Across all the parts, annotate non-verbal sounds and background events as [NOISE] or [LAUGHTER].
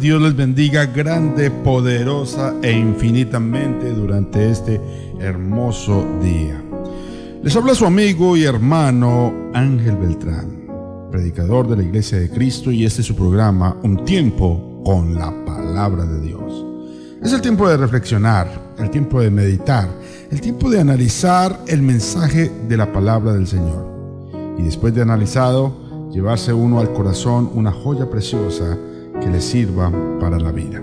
Dios les bendiga grande, poderosa e infinitamente durante este hermoso día. Les habla su amigo y hermano Ángel Beltrán, predicador de la Iglesia de Cristo y este es su programa Un tiempo con la palabra de Dios. Es el tiempo de reflexionar, el tiempo de meditar, el tiempo de analizar el mensaje de la palabra del Señor. Y después de analizado, llevarse uno al corazón una joya preciosa que les sirva para la vida.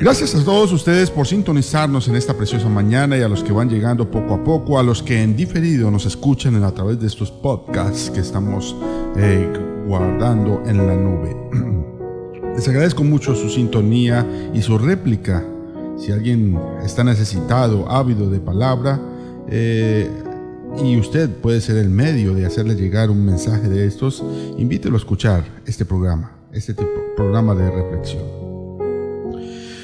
Gracias a todos ustedes por sintonizarnos en esta preciosa mañana y a los que van llegando poco a poco, a los que en diferido nos escuchan a través de estos podcasts que estamos eh, guardando en la nube. [CLEARS THROAT] Les agradezco mucho su sintonía y su réplica. Si alguien está necesitado, ávido de palabra, eh, y usted puede ser el medio de hacerle llegar un mensaje de estos, invítelo a escuchar este programa este programa de reflexión.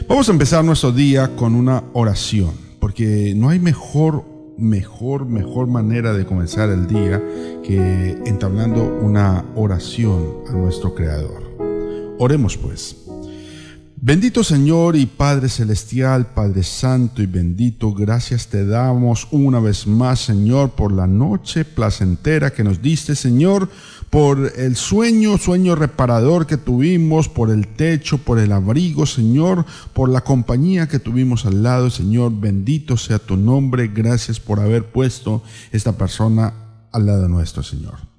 Vamos a empezar nuestro día con una oración, porque no hay mejor, mejor, mejor manera de comenzar el día que entablando una oración a nuestro Creador. Oremos pues. Bendito Señor y Padre Celestial, Padre Santo y bendito, gracias te damos una vez más, Señor, por la noche placentera que nos diste, Señor, por el sueño, sueño reparador que tuvimos, por el techo, por el abrigo, Señor, por la compañía que tuvimos al lado, Señor, bendito sea tu nombre, gracias por haber puesto esta persona al lado nuestro, Señor.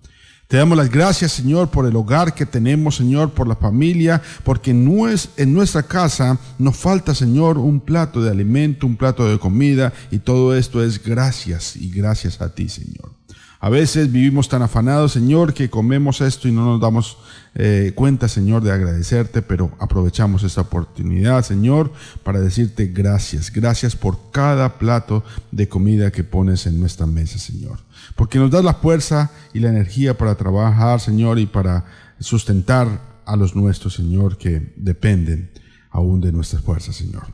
Te damos las gracias, Señor, por el hogar que tenemos, Señor, por la familia, porque en nuestra casa nos falta, Señor, un plato de alimento, un plato de comida, y todo esto es gracias y gracias a ti, Señor. A veces vivimos tan afanados, Señor, que comemos esto y no nos damos eh, cuenta, Señor, de agradecerte, pero aprovechamos esta oportunidad, Señor, para decirte gracias. Gracias por cada plato de comida que pones en nuestra mesa, Señor. Porque nos das la fuerza y la energía para trabajar, Señor, y para sustentar a los nuestros, Señor, que dependen aún de nuestras fuerzas, Señor.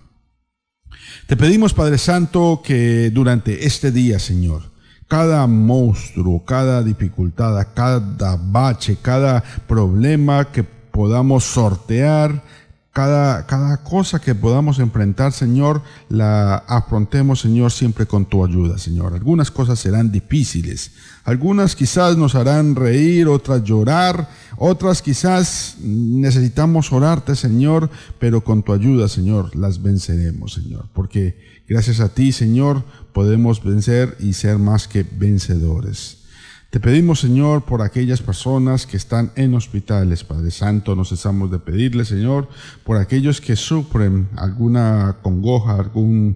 Te pedimos, Padre Santo, que durante este día, Señor, cada monstruo, cada dificultad, cada bache, cada problema que podamos sortear, cada, cada cosa que podamos enfrentar, Señor, la afrontemos, Señor, siempre con tu ayuda, Señor. Algunas cosas serán difíciles, algunas quizás nos harán reír, otras llorar, otras quizás necesitamos orarte, Señor, pero con tu ayuda, Señor, las venceremos, Señor. Porque gracias a ti, Señor, podemos vencer y ser más que vencedores. Te pedimos, Señor, por aquellas personas que están en hospitales, Padre Santo, no cesamos de pedirle, Señor, por aquellos que sufren alguna congoja, alguna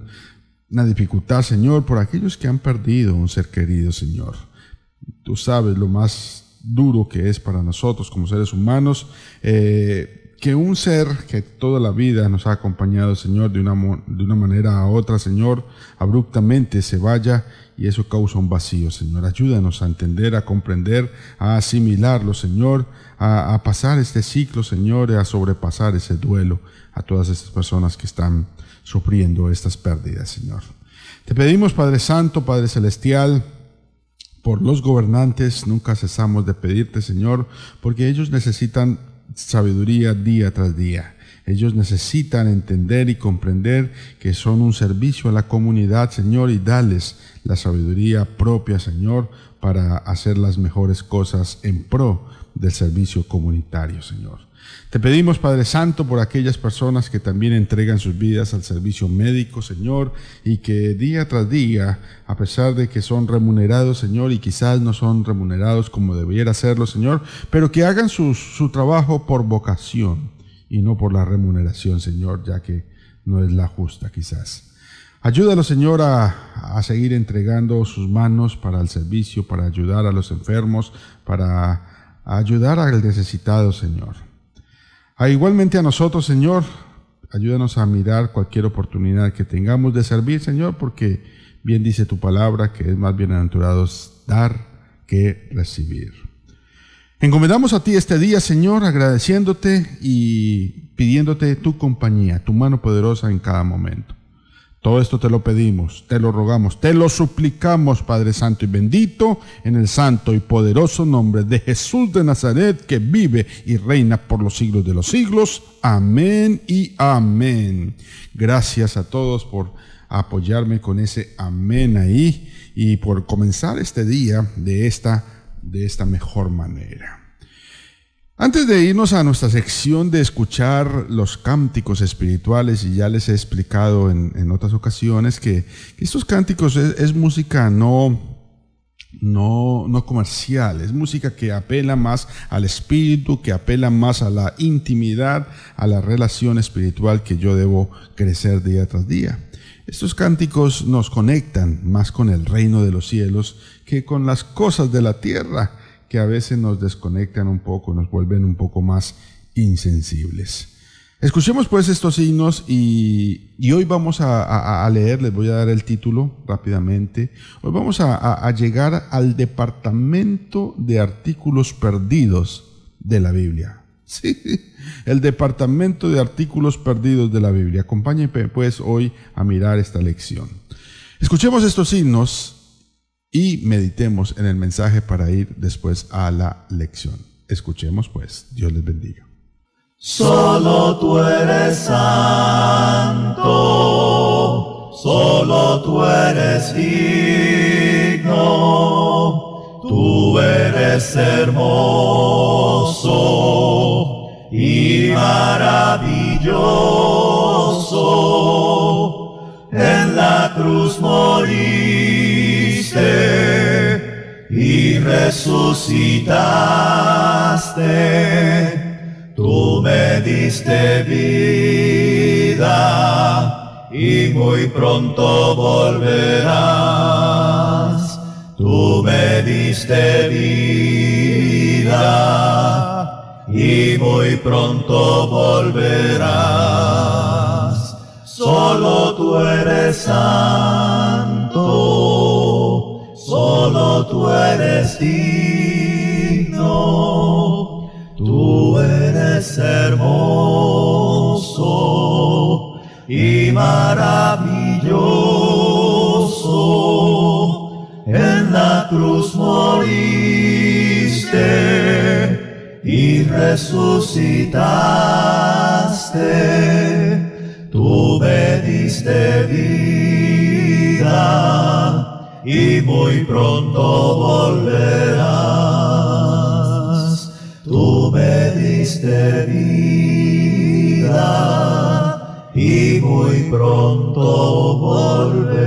dificultad, Señor, por aquellos que han perdido un ser querido, Señor. Tú sabes lo más duro que es para nosotros como seres humanos eh, que un ser que toda la vida nos ha acompañado, Señor, de una, de una manera a otra, Señor, abruptamente se vaya y eso causa un vacío, Señor. Ayúdanos a entender, a comprender, a asimilarlo, Señor, a, a pasar este ciclo, Señor, y a sobrepasar ese duelo a todas estas personas que están sufriendo estas pérdidas, Señor. Te pedimos, Padre Santo, Padre Celestial, por los gobernantes, nunca cesamos de pedirte, Señor, porque ellos necesitan sabiduría día tras día. Ellos necesitan entender y comprender que son un servicio a la comunidad, Señor, y darles la sabiduría propia, Señor, para hacer las mejores cosas en pro del servicio comunitario, Señor. Te pedimos, Padre Santo, por aquellas personas que también entregan sus vidas al servicio médico, Señor, y que día tras día, a pesar de que son remunerados, Señor, y quizás no son remunerados como debiera serlo, Señor, pero que hagan su, su trabajo por vocación y no por la remuneración, Señor, ya que no es la justa quizás. Ayúdalo, Señor, a, a, seguir entregando sus manos para el servicio, para ayudar a los enfermos, para ayudar al necesitado, Señor. A igualmente a nosotros, Señor, ayúdanos a mirar cualquier oportunidad que tengamos de servir, Señor, porque bien dice tu palabra que es más bienaventurados dar que recibir. Encomendamos a ti este día, Señor, agradeciéndote y pidiéndote tu compañía, tu mano poderosa en cada momento. Todo esto te lo pedimos, te lo rogamos, te lo suplicamos, Padre Santo y bendito, en el santo y poderoso nombre de Jesús de Nazaret, que vive y reina por los siglos de los siglos. Amén y amén. Gracias a todos por apoyarme con ese amén ahí y por comenzar este día de esta, de esta mejor manera. Antes de irnos a nuestra sección de escuchar los cánticos espirituales, y ya les he explicado en, otras ocasiones que, estos cánticos es, música no, no, no comercial, es música que apela más al espíritu, que apela más a la intimidad, a la relación espiritual que yo debo crecer día tras día. Estos cánticos nos conectan más con el reino de los cielos que con las cosas de la tierra que a veces nos desconectan un poco, nos vuelven un poco más insensibles. Escuchemos pues estos signos y, hoy vamos a, leer, les voy a dar el título rápidamente. Hoy vamos a, llegar al departamento de artículos perdidos de la Biblia. [LAUGHS] Sí, el departamento de artículos perdidos de la Biblia. Acompáñenme pues hoy a mirar esta lección. Escuchemos estos signos y meditemos en el mensaje para ir después a la lección. Escuchemos pues, Dios les bendiga. Solo tú eres santo, solo tú eres digno, tú eres hermoso y maravilloso. En la cruz morir y resucitaste. Tú me diste vida y muy pronto volverás. Tú me diste vida y muy pronto volverás. Solo tú eres solo tú eres digno, tú eres hermoso y maravilloso. En la cruz moriste y resucitaste, tú me vida y muy pronto volverás. Tú me diste vida y muy pronto volverás.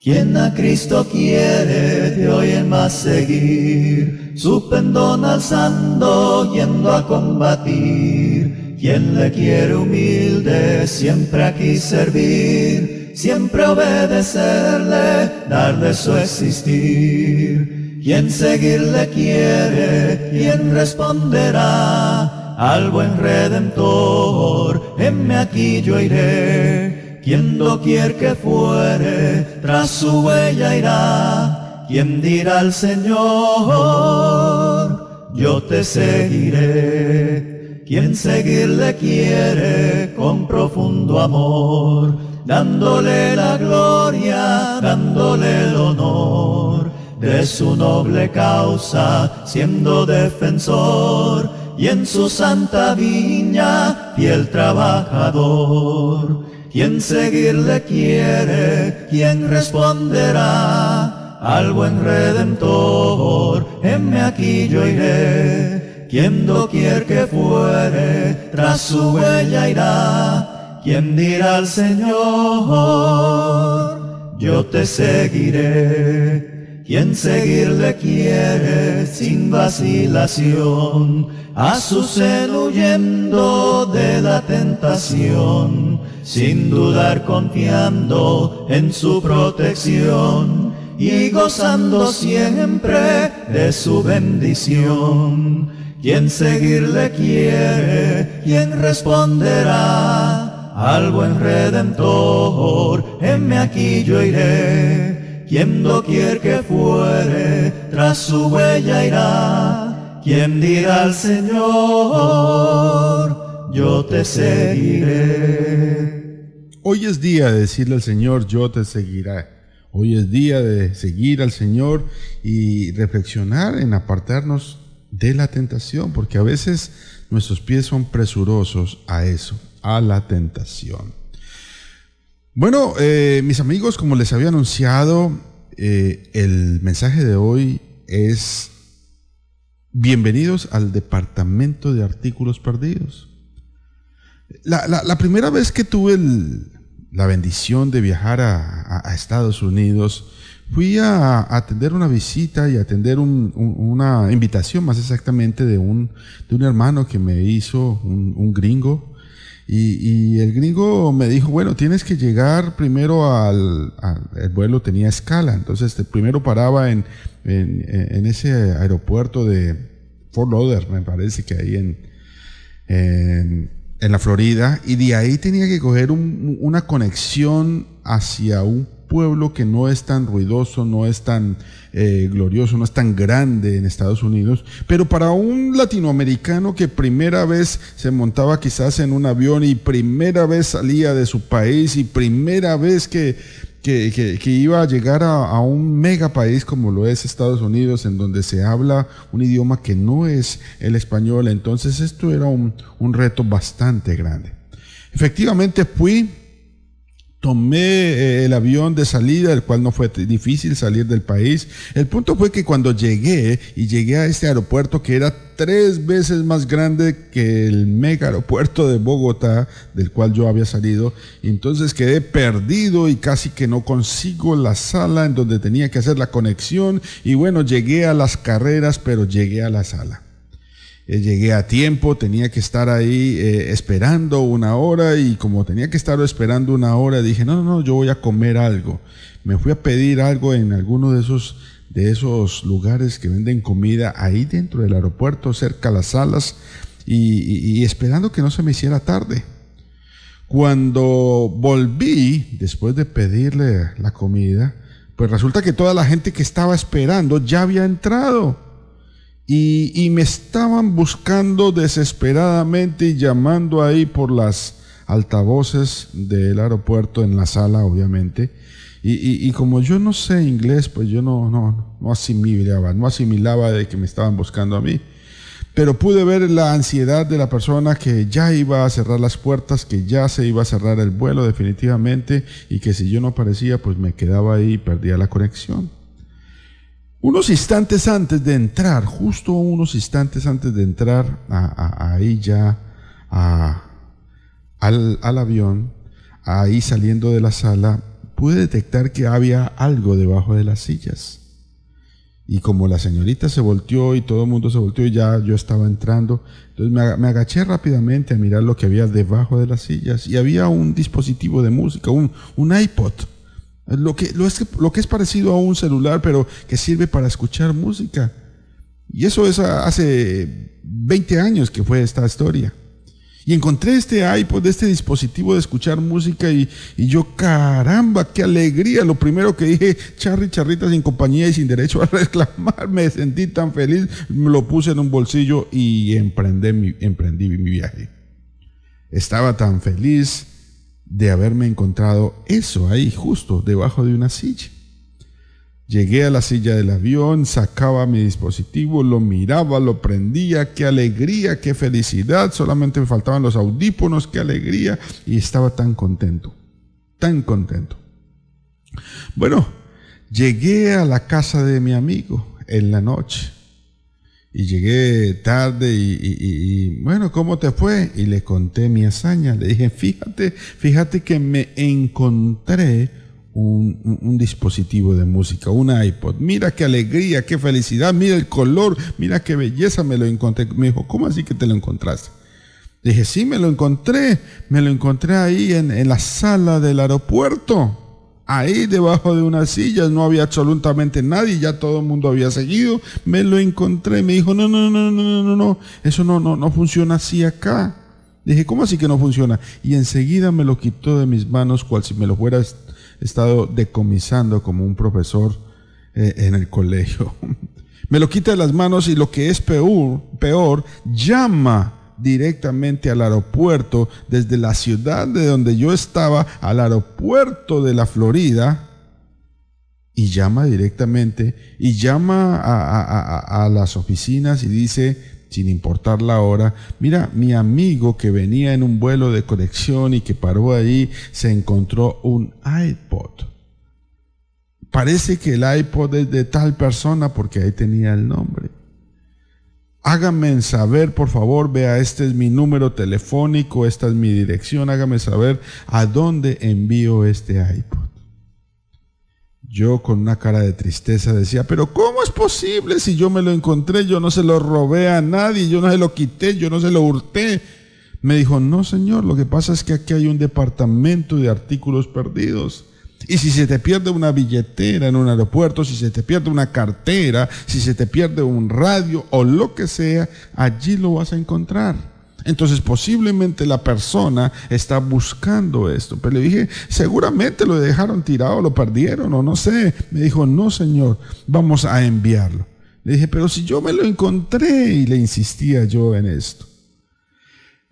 Quien a Cristo quiere de hoy en más seguir, su pendón alzando, yendo a combatir quien le quiere humilde, siempre aquí servir, siempre obedecerle, darle su existir. quien seguirle quiere, quien responderá al buen redentor, heme aquí yo iré, quien doquier que fuere, tras su huella irá, quien dirá al Señor, yo te seguiré, quien seguirle quiere con profundo amor, dándole la gloria, dándole el honor de su noble causa, siendo defensor y en su santa viña fiel trabajador. Quien seguirle quiere, quien responderá al buen redentor, heme aquí yo iré. Quien doquier que fuere, tras su huella irá. Quien dirá al Señor, yo te seguiré quien seguirle quiere sin vacilación, a su seno huyendo de la tentación, sin dudar confiando en su protección y gozando siempre de su bendición. Quien seguirle quiere, quien responderá al buen redentor, heme aquí yo iré quien doquier que fuere, tras su huella irá. Quien dirá al Señor, yo te seguiré. Hoy es día de decirle al Señor, yo te seguiré. Hoy es día de seguir al Señor y reflexionar en apartarnos de la tentación, porque a veces nuestros pies son presurosos a eso, a la tentación. Bueno, eh, mis amigos, como les había anunciado, eh, el mensaje de hoy es bienvenidos al departamento de artículos perdidos. La, primera vez que tuve la bendición de viajar a, Estados Unidos, fui a, atender una visita y atender una invitación más exactamente de un, de un hermano que me hizo, un gringo, y, el gringo me dijo, bueno, tienes que llegar primero al, el vuelo tenía escala, entonces primero paraba en, en, ese aeropuerto de Fort Lauderdale, me parece que ahí en, en, la Florida, y de ahí tenía que coger una conexión hacia un pueblo que no es tan ruidoso, no es tan eh, glorioso, no es tan grande en Estados Unidos, pero para un latinoamericano que primera vez se montaba quizás en un avión y primera vez salía de su país y primera vez que, que, iba a llegar a, un mega país como lo es Estados Unidos, en donde se habla un idioma que no es el español, entonces esto era un, un reto bastante grande. Efectivamente fui Tomé eh, el avión de salida, el cual no fue difícil salir del país. El punto fue que cuando llegué y llegué a este aeropuerto que era tres veces más grande que el mega aeropuerto de Bogotá, del cual yo había salido, entonces quedé perdido y casi que no consigo la sala en donde tenía que hacer la conexión. Y bueno, llegué a las carreras, pero llegué a la sala. Eh, llegué a tiempo, tenía que estar ahí eh, esperando una hora y como tenía que estar esperando una hora, dije, no, no, no, yo voy a comer algo. Me fui a pedir algo en alguno de esos, de esos lugares que venden comida ahí dentro del aeropuerto, cerca de las salas, y, esperando que no se me hiciera tarde. Cuando volví, después de pedirle la comida, pues resulta que toda la gente que estaba esperando ya había entrado. Y, me estaban buscando desesperadamente y llamando ahí por las altavoces del aeropuerto en la sala, obviamente. Y, como yo no sé inglés, pues yo no, no, no asimilaba, no asimilaba de que me estaban buscando a mí. Pero pude ver la ansiedad de la persona que ya iba a cerrar las puertas, que ya se iba a cerrar el vuelo definitivamente y que si yo no aparecía, pues me quedaba ahí y perdía la conexión. Unos instantes antes de entrar, justo unos instantes antes de entrar ahí ya al, al avión, ahí saliendo de la sala, pude detectar que había algo debajo de las sillas. Y como la señorita se volteó y todo el mundo se volteó y ya yo estaba entrando, entonces me, agaché rápidamente a mirar lo que había debajo de las sillas y había un dispositivo de música, un, un iPod Lo que, lo, es, lo que es parecido a un celular, pero que sirve para escuchar música. Y eso es hace 20 años que fue esta historia. Y encontré este iPod, este dispositivo de escuchar música y, yo, caramba, qué alegría. Lo primero que dije, charri, charrita sin compañía y sin derecho a [LAUGHS] reclamar, me sentí tan feliz, lo puse en un bolsillo y mi, emprendí mi viaje. Estaba tan feliz de haberme encontrado eso ahí, justo debajo de una silla. Llegué a la silla del avión, sacaba mi dispositivo, lo miraba, lo prendía, qué alegría, qué felicidad, solamente me faltaban los audífonos, qué alegría, y estaba tan contento, tan contento. Bueno, llegué a la casa de mi amigo en la noche y llegué tarde y, bueno, ¿cómo te fue? Y le conté mi hazaña, le dije, fíjate, fíjate que me encontré un, dispositivo de música, un iPod. Mira qué alegría, qué felicidad, mira el color, mira qué belleza me lo encontré. Me dijo, ¿cómo así que te lo encontraste? Dije, sí, me lo encontré, me lo encontré ahí en, en la sala del aeropuerto. Ahí debajo de unas sillas no había absolutamente nadie, ya todo el mundo había seguido. Me lo encontré, me dijo, no, no, no, no, no, no, eso no, no, no funciona así acá. Dije, ¿cómo así que no funciona? Y enseguida me lo quitó de mis manos, cual si me lo fuera estado decomisando como un profesor eh, en el colegio. [LAUGHS] Me lo quita de las manos y lo que es peor, llama directamente al aeropuerto desde la ciudad de donde yo estaba al aeropuerto de la Florida y llama directamente y llama a las oficinas y dice, sin importar la hora. Mira, mi amigo que venía en un vuelo de conexión y que paró ahí, se encontró un iPod. Parece que el iPod es de tal persona porque ahí tenía el nombre. Hágame saber, por favor, vea, este es mi número telefónico, esta es mi dirección, hágame saber a dónde envío este iPod. Yo con una cara de tristeza decía, pero ¿cómo es posible si yo me lo encontré, yo no se lo robé a nadie, yo no se lo quité, yo no se lo hurté? Me dijo, no señor, lo que pasa es que aquí hay un departamento de artículos perdidos. Y si se te pierde una billetera en un aeropuerto, si se te pierde una cartera, si se te pierde un radio o lo que sea, allí lo vas a encontrar. Entonces posiblemente la persona está buscando esto. Pero le dije, seguramente lo dejaron tirado, lo perdieron o no sé. Me dijo, no señor, vamos a enviarlo. Le dije, pero si yo me lo encontré y le insistía yo en esto.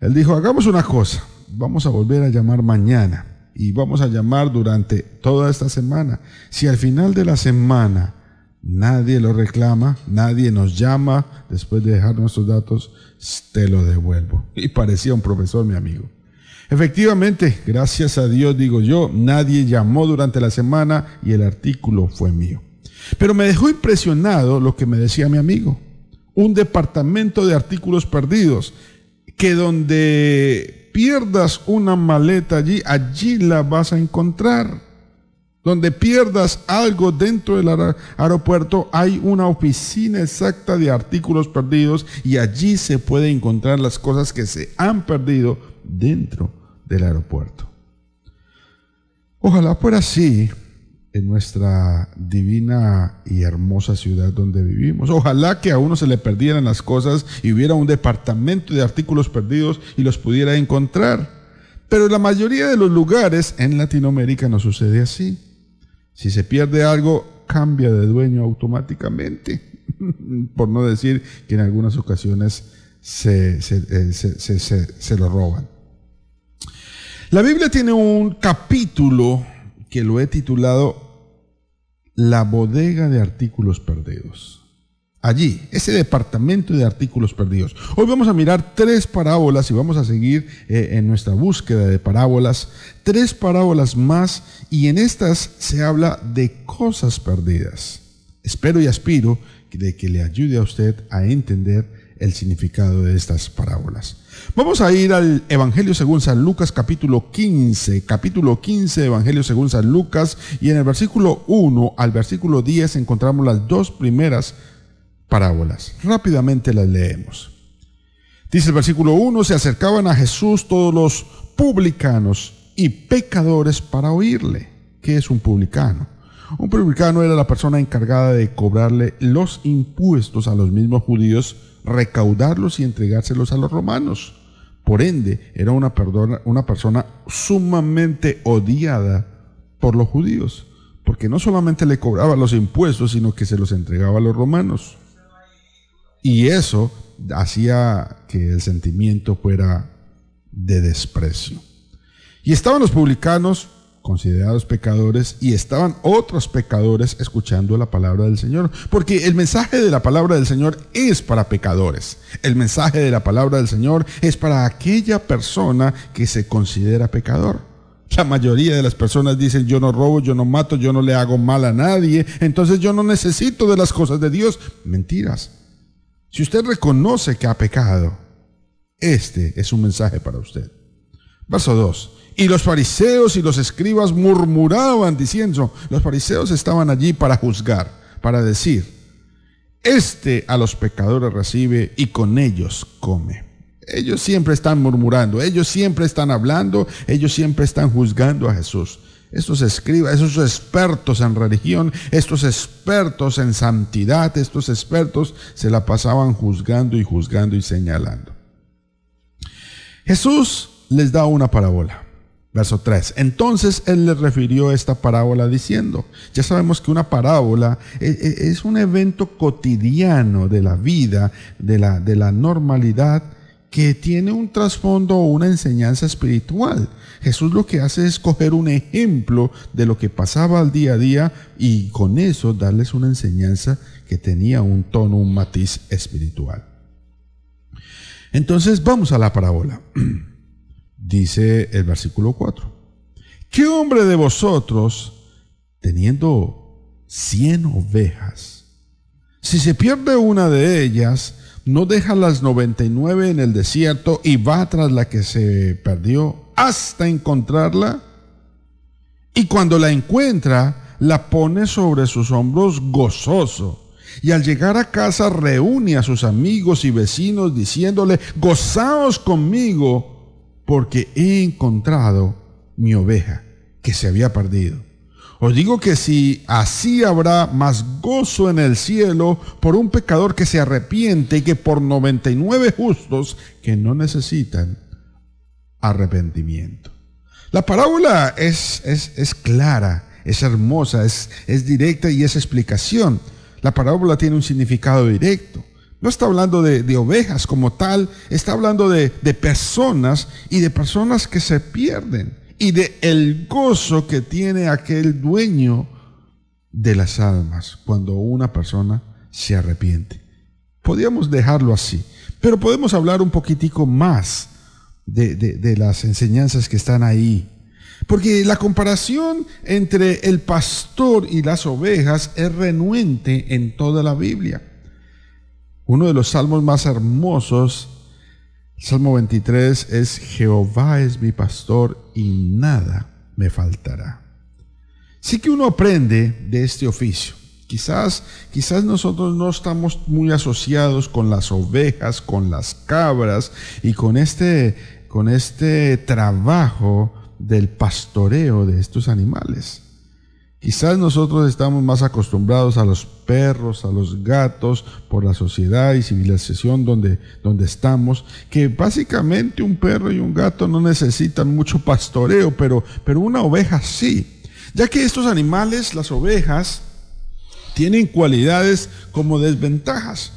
Él dijo, hagamos una cosa, vamos a volver a llamar mañana y vamos a llamar durante toda esta semana. Si al final de la semana nadie lo reclama, nadie nos llama después de dejar nuestros datos, te lo devuelvo. Y parecía un profesor, mi amigo. Efectivamente, gracias a Dios, digo yo, nadie llamó durante la semana y el artículo fue mío. Pero me dejó impresionado lo que me decía mi amigo. Un departamento de artículos perdidos, que donde pierdas una maleta allí, allí la vas a encontrar. Donde pierdas algo dentro del aeropuerto, hay una oficina exacta de artículos perdidos y allí se puede encontrar las cosas que se han perdido dentro del aeropuerto. Ojalá fuera así en nuestra divina y hermosa ciudad donde vivimos. Ojalá que a uno se le perdieran las cosas y hubiera un departamento de artículos perdidos y los pudiera encontrar. Pero la mayoría de los lugares en Latinoamérica no sucede así. Si se pierde algo, cambia de dueño automáticamente. [LAUGHS] Por no decir que en algunas ocasiones se, eh, se, lo roban. La Biblia tiene un capítulo que lo he titulado La bodega de artículos perdidos allí, ese departamento de artículos perdidos. Hoy vamos a mirar tres parábolas y vamos a seguir eh, en nuestra búsqueda de parábolas, tres parábolas más y en estas se habla de cosas perdidas. Espero y aspiro de que le ayude a usted a entender el significado de estas parábolas. Vamos a ir al Evangelio según San Lucas capítulo 15, capítulo 15 Evangelio según San Lucas y en el versículo 1 al versículo 10 encontramos las dos primeras parábolas. Rápidamente las leemos. Dice el versículo 1, se acercaban a Jesús todos los publicanos y pecadores para oírle. ¿Qué es un publicano? Un publicano era la persona encargada de cobrarle los impuestos a los mismos judíos, recaudarlos y entregárselos a los romanos. Por ende, era una, persona sumamente odiada por los judíos, porque no solamente le cobraba los impuestos, sino que se los entregaba a los romanos. Y eso hacía que el sentimiento fuera de desprecio. Y estaban los publicanos considerados pecadores y estaban otros pecadores escuchando la palabra del Señor. Porque el mensaje de la palabra del Señor es para pecadores. El mensaje de la palabra del Señor es para aquella persona que se considera pecador. La mayoría de las personas dicen yo no robo, yo no mato, yo no le hago mal a nadie, entonces yo no necesito de las cosas de Dios. Mentiras. Si usted reconoce que ha pecado, este es un mensaje para usted. Verso 2. Y los fariseos y los escribas murmuraban diciendo, los fariseos estaban allí para juzgar, para decir, este a los pecadores recibe y con ellos come. Ellos siempre están murmurando, ellos siempre están hablando, ellos siempre están juzgando a Jesús. Estos escribas, esos expertos en religión, estos expertos en santidad, estos expertos se la pasaban juzgando y juzgando y señalando. Jesús les da una parábola. Verso 3. Entonces él les refirió esta parábola diciendo, ya sabemos que una parábola e, e, es un evento cotidiano de la vida, de la, de la normalidad, que tiene un trasfondo o una enseñanza espiritual. Jesús lo que hace es coger un ejemplo de lo que pasaba al día a día y con eso darles una enseñanza que tenía un tono, un matiz espiritual. Entonces vamos a la parábola. [CLEARS THROAT] dice el versículo 4. ¿Qué hombre de vosotros, teniendo cien ovejas, si se pierde una de ellas, no deja las 99 en el desierto y va tras la que se perdió hasta encontrarla? Y cuando la encuentra, la pone sobre sus hombros gozoso. Y al llegar a casa reúne a sus amigos y vecinos diciéndole, gozaos conmigo porque he encontrado mi oveja que se había perdido. Os digo que si así habrá más gozo en el cielo por un pecador que se arrepiente que por 99 justos que no necesitan arrepentimiento. La parábola es, es, es clara, es hermosa, es, es directa y es explicación. La parábola tiene un significado directo. No está hablando de, ovejas como tal, está hablando de, personas y de personas que se pierden y de el gozo que tiene aquel dueño de las almas cuando una persona se arrepiente. Podríamos dejarlo así, pero podemos hablar un poquitico más de, de las enseñanzas que están ahí. Porque la comparación entre el pastor y las ovejas es renuente en toda la Biblia. Uno de los salmos más hermosos, Salmo 23, es Jehová es mi pastor y nada me faltará. Sí que uno aprende de este oficio. Quizás, quizás nosotros no estamos muy asociados con las ovejas, con las cabras y con este, con este trabajo del pastoreo de estos animales. Quizás nosotros estamos más acostumbrados a los perros, a los gatos, por la sociedad y civilización donde, donde estamos, que básicamente un perro y un gato no necesitan mucho pastoreo, pero, pero una oveja sí. Ya que estos animales, las ovejas, tienen cualidades como desventajas.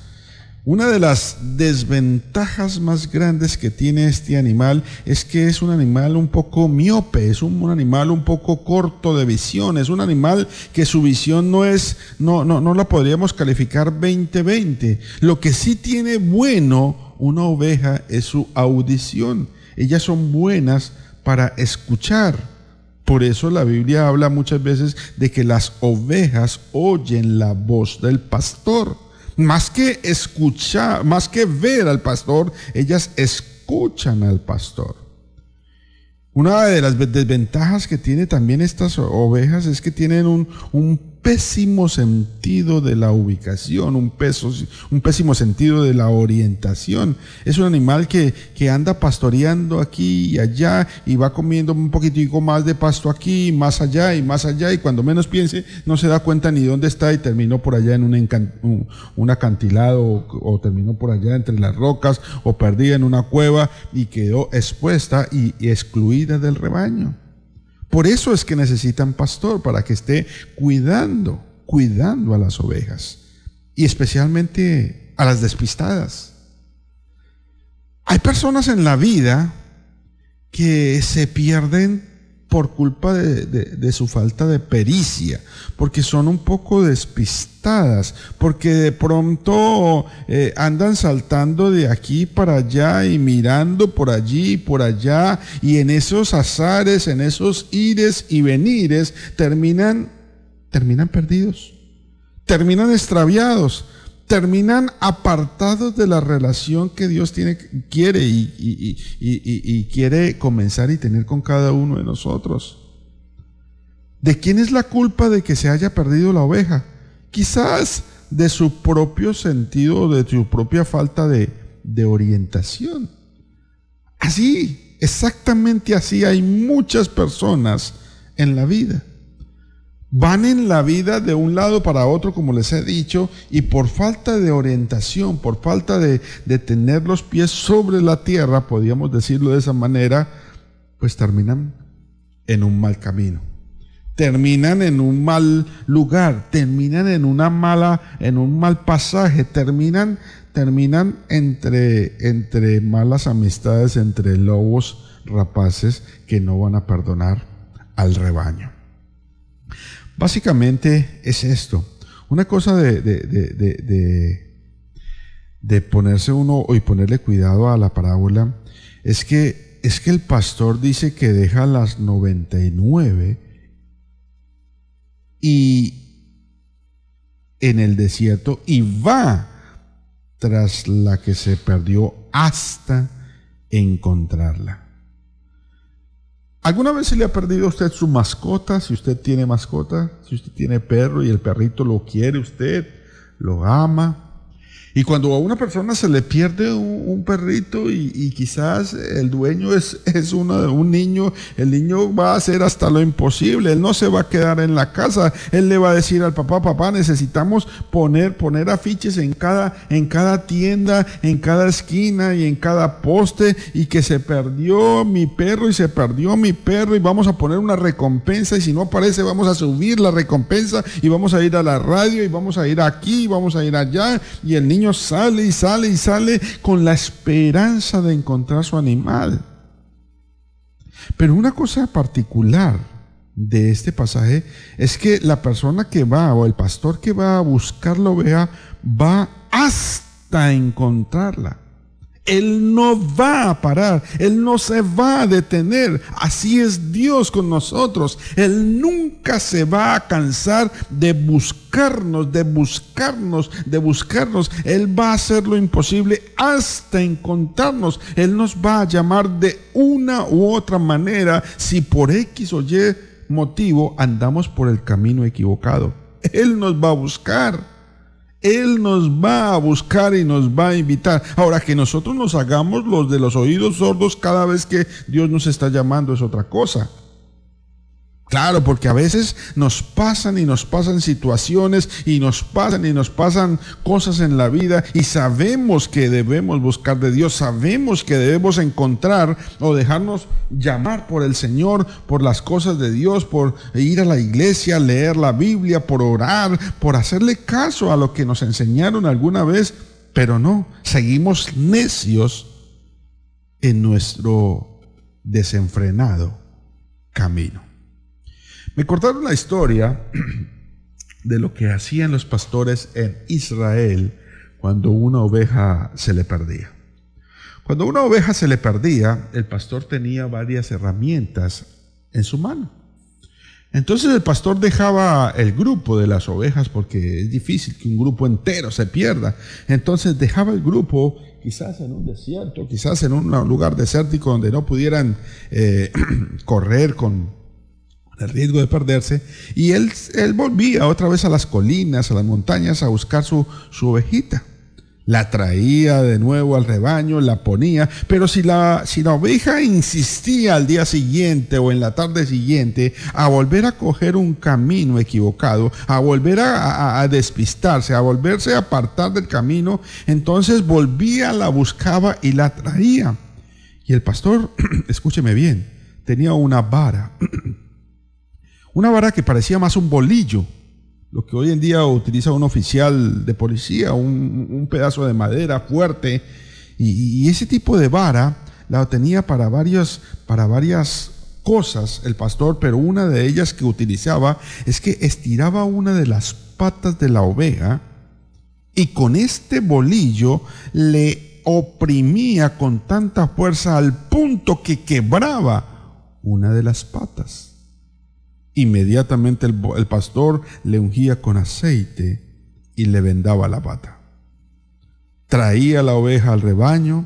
Una de las desventajas más grandes que tiene este animal es que es un animal un poco miope, es un, animal un poco corto de visión, es un animal que su visión no es, no, no, no la podríamos calificar 20-20. Lo que sí tiene bueno una oveja es su audición. Ellas son buenas para escuchar. Por eso la Biblia habla muchas veces de que las ovejas oyen la voz del pastor. Más que escuchar, más que ver al pastor, ellas escuchan al pastor. Una de las desventajas que tiene también estas ovejas es que tienen un, pésimo sentido de la ubicación, un, un pésimo sentido de la orientación. Es un animal que, que, anda pastoreando aquí y allá y va comiendo un poquitico más de pasto aquí, más allá y más allá y cuando menos piense no se da cuenta ni dónde está y terminó por allá en un, un, acantilado o, terminó por allá entre las rocas o perdida en una cueva y quedó expuesta y excluida del rebaño. Por eso es que necesitan pastor, para que esté cuidando, cuidando a las ovejas. Y especialmente a las despistadas. Hay personas en la vida que se pierden por culpa de, su falta de pericia, porque son un poco despistadas, porque de pronto eh, andan saltando de aquí para allá y mirando por allí y por allá, y en esos azares, en esos ires y venires, terminan, terminan perdidos, terminan extraviados terminan apartados de la relación que Dios tiene, quiere y, quiere comenzar y tener con cada uno de nosotros. ¿De quién es la culpa de que se haya perdido la oveja? Quizás de su propio sentido, de su propia falta de, de orientación. Así, exactamente así hay muchas personas en la vida van en la vida de un lado para otro, como les he dicho, y por falta de orientación, por falta de, tener los pies sobre la tierra, podríamos decirlo de esa manera, pues terminan en un mal camino. Terminan en un mal lugar, terminan en una mala, en un mal pasaje, terminan, terminan entre, entre malas amistades, entre lobos rapaces que no van a perdonar al rebaño. Básicamente es esto. Una cosa de, de, ponerse uno y ponerle cuidado a la parábola es que, es que el pastor dice que deja las 99 y en el desierto y va tras la que se perdió hasta encontrarla. ¿Alguna vez se le ha perdido a usted su mascota? Si usted tiene mascota, si usted tiene perro y el perrito lo quiere usted, lo ama, y cuando a una persona se le pierde un, perrito y, quizás el dueño es, [LAUGHS] es uno, un niño, el niño va a hacer hasta lo imposible, él no se va a quedar en la casa, él le va a decir al papá, papá, necesitamos poner, poner afiches en cada, en cada tienda, en cada esquina y en cada poste y que se perdió mi perro y se perdió mi perro y vamos a poner una recompensa y si no aparece vamos a subir la recompensa y vamos a ir a la radio y vamos a ir aquí y vamos a ir allá y el niño sale y sale y sale con la esperanza de encontrar su animal. Pero una cosa particular de este pasaje es que la persona que va o el pastor que va a buscar la oveja va hasta encontrarla. Él no va a parar, Él no se va a detener. Así es Dios con nosotros. Él nunca se va a cansar de buscarnos, de buscarnos, de buscarnos. Él va a hacer lo imposible hasta encontrarnos. Él nos va a llamar de una u otra manera si por X o Y motivo andamos por el camino equivocado. Él nos va a buscar. Él nos va a buscar y nos va a invitar. Ahora que nosotros nos hagamos los de los oídos sordos cada vez que Dios nos está llamando es otra cosa. Claro, porque a veces nos pasan y nos pasan situaciones y nos pasan y nos pasan cosas en la vida y sabemos que debemos buscar de Dios, sabemos que debemos encontrar o dejarnos llamar por el Señor, por las cosas de Dios, por ir a la iglesia, leer la Biblia, por orar, por hacerle caso a lo que nos enseñaron alguna vez, pero no, seguimos necios en nuestro desenfrenado camino. Me cortaron la historia de lo que hacían los pastores en Israel cuando una oveja se le perdía. Cuando una oveja se le perdía, el pastor tenía varias herramientas en su mano. Entonces el pastor dejaba el grupo de las ovejas porque es difícil que un grupo entero se pierda. Entonces dejaba el grupo quizás en un desierto, quizás en un lugar desértico donde no pudieran eh, [CLEARS THROAT] correr con el riesgo de perderse, y él, él volvía otra vez a las colinas, a las montañas, a buscar su, su ovejita. La traía de nuevo al rebaño, la ponía, pero si la, si la oveja insistía al día siguiente o en la tarde siguiente a volver a coger un camino equivocado, a volver a, a despistarse, a volverse a apartar del camino, entonces volvía, la buscaba y la traía. Y el pastor, [CLEARS THROAT] escúcheme bien, tenía una vara, [CLEARS THROAT] una vara que parecía más un bolillo lo que hoy en día utiliza un oficial de policía, un, pedazo de madera fuerte, y, ese tipo de vara la tenía para varias, para varias cosas el pastor, pero una de ellas que utilizaba es que estiraba una de las patas de la oveja y con este bolillo le oprimía con tanta fuerza al punto que quebraba una de las patas. Inmediatamente el, pastor le ungía con aceite y le vendaba la pata. Traía la oveja al rebaño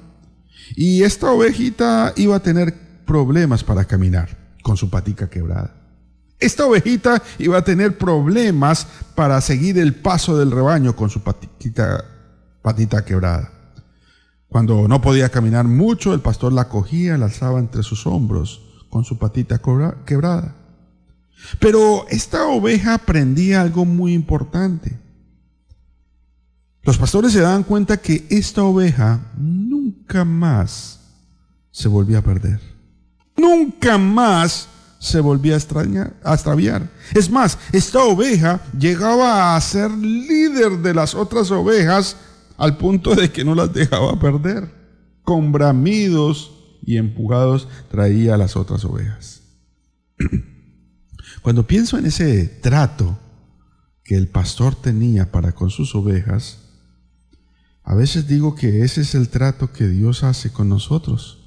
y esta ovejita iba a tener problemas para caminar con su patica quebrada. Esta ovejita iba a tener problemas para seguir el paso del rebaño con su patita, patita quebrada. Cuando no podía caminar mucho, el pastor la cogía, la alzaba entre sus hombros con su patita quebrada. Pero esta oveja aprendía algo muy importante. Los pastores se daban cuenta que esta oveja nunca más se volvía a perder. Nunca más se volvía a, extraviar. Es más, esta oveja llegaba a ser líder de las otras ovejas al punto de que no las dejaba perder. Con bramidos y empujados traía a las otras ovejas. Cuando pienso en ese trato que el pastor tenía para con sus ovejas, a veces digo que ese es el trato que Dios hace con nosotros.